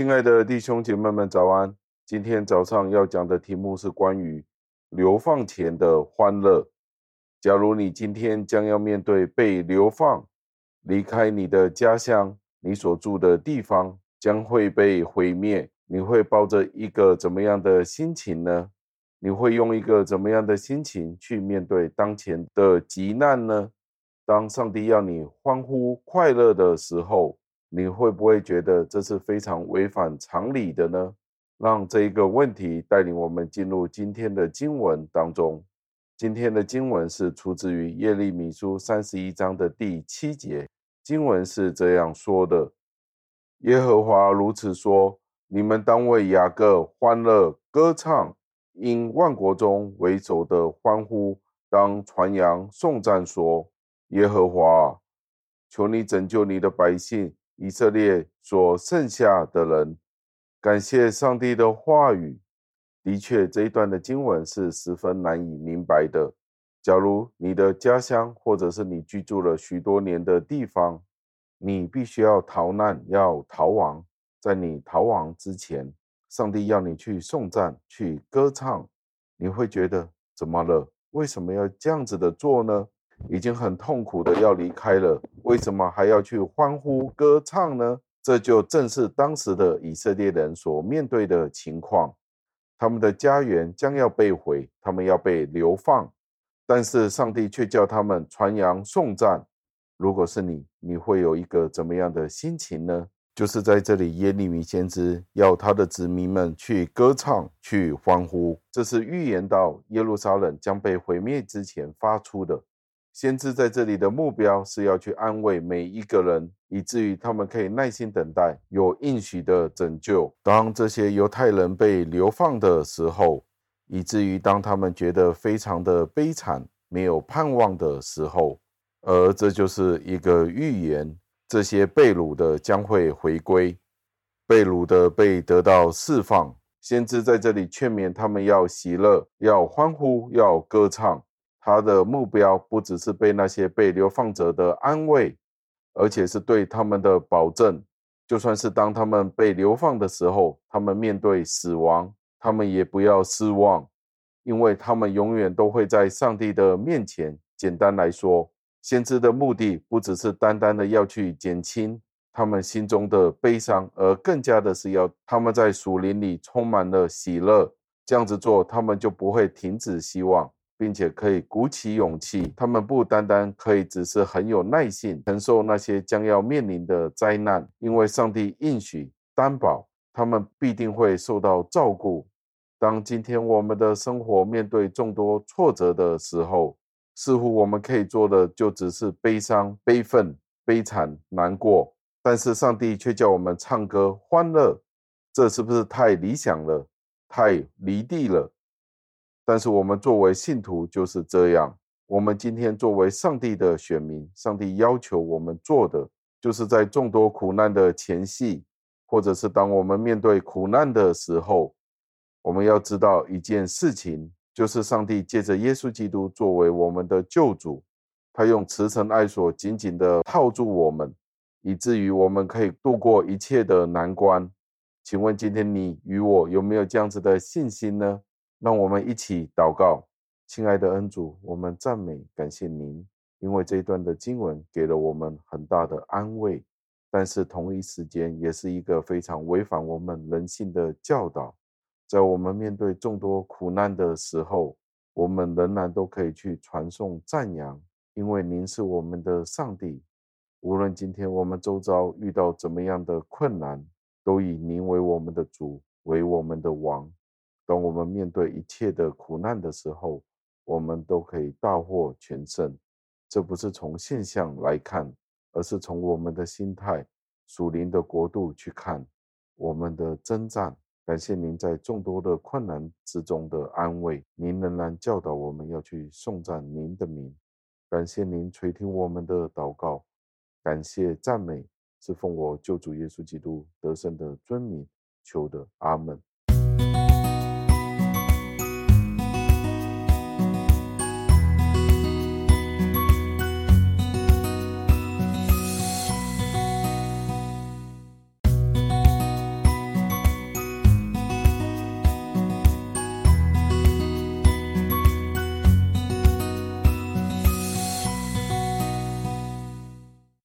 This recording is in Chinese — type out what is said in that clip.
亲爱的弟兄姐妹们，早安！今天早上要讲的题目是关于流放前的欢乐。假如你今天将要面对被流放，离开你的家乡，你所住的地方将会被毁灭，你会抱着一个怎么样的心情呢？你会用一个怎么样的心情去面对当前的急难呢？当上帝要你欢呼快乐的时候，你会不会觉得这是非常违反常理的呢？让这一个问题带领我们进入今天的经文当中。今天的经文是出自于耶利米书三十一章的第七节，经文是这样说的：耶和华如此说，你们当为雅各欢乐歌唱，因万国中为首的欢呼，当传扬颂赞说：耶和华，求你拯救你的百姓。以色列所剩下的人，感谢上帝的话语。的确，这一段的经文是十分难以明白的。假如你的家乡，或者是你居住了许多年的地方，你必须要逃难，要逃亡。在你逃亡之前，上帝要你去颂赞、去歌唱，你会觉得怎么了？为什么要这样子的做呢？已经很痛苦的要离开了，为什么还要去欢呼歌唱呢？这就正是当时的以色列人所面对的情况。他们的家园将要被毁，他们要被流放，但是上帝却叫他们传扬颂赞。如果是你，你会有一个怎么样的心情呢？就是在这里，耶利米先知要他的子民们去歌唱、去欢呼，这是预言到耶路撒冷将被毁灭之前发出的。先知在这里的目标是要去安慰每一个人，以至于他们可以耐心等待有应许的拯救。当这些犹太人被流放的时候，以至于当他们觉得非常的悲惨、没有盼望的时候，而这就是一个预言：这些被掳的将会回归，被掳的被得到释放。先知在这里劝勉他们要喜乐、要欢呼、要歌唱。他的目标不只是被那些被流放者的安慰，而且是对他们的保证。就算是当他们被流放的时候，他们面对死亡，他们也不要失望，因为他们永远都会在上帝的面前。简单来说，先知的目的不只是单单的要去减轻他们心中的悲伤，而更加的是要他们在属灵里充满了喜乐。这样子做，他们就不会停止希望。并且可以鼓起勇气，他们不单单可以只是很有耐性承受那些将要面临的灾难，因为上帝应许担保他们必定会受到照顾。当今天我们的生活面对众多挫折的时候，似乎我们可以做的就只是悲伤、悲愤、悲惨、难过，但是上帝却叫我们唱歌欢乐，这是不是太理想了？太离地了？但是我们作为信徒就是这样。我们今天作为上帝的选民，上帝要求我们做的，就是在众多苦难的前夕，或者是当我们面对苦难的时候，我们要知道一件事情，就是上帝借着耶稣基督作为我们的救主，他用慈诚爱所紧紧地套住我们，以至于我们可以度过一切的难关。请问今天你与我有没有这样子的信心呢？让我们一起祷告，亲爱的恩主，我们赞美感谢您，因为这一段的经文给了我们很大的安慰，但是同一时间也是一个非常违反我们人性的教导。在我们面对众多苦难的时候，我们仍然都可以去传颂赞扬，因为您是我们的上帝。无论今天我们周遭遇到怎么样的困难，都以您为我们的主，为我们的王。当我们面对一切的苦难的时候，我们都可以大获全胜。这不是从现象来看，而是从我们的心态、属灵的国度去看我们的征战。感谢您在众多的困难之中的安慰，您仍然教导我们要去颂赞您的名。感谢您垂听我们的祷告，感谢赞美是奉我救主耶稣基督得胜的尊名求的。阿门。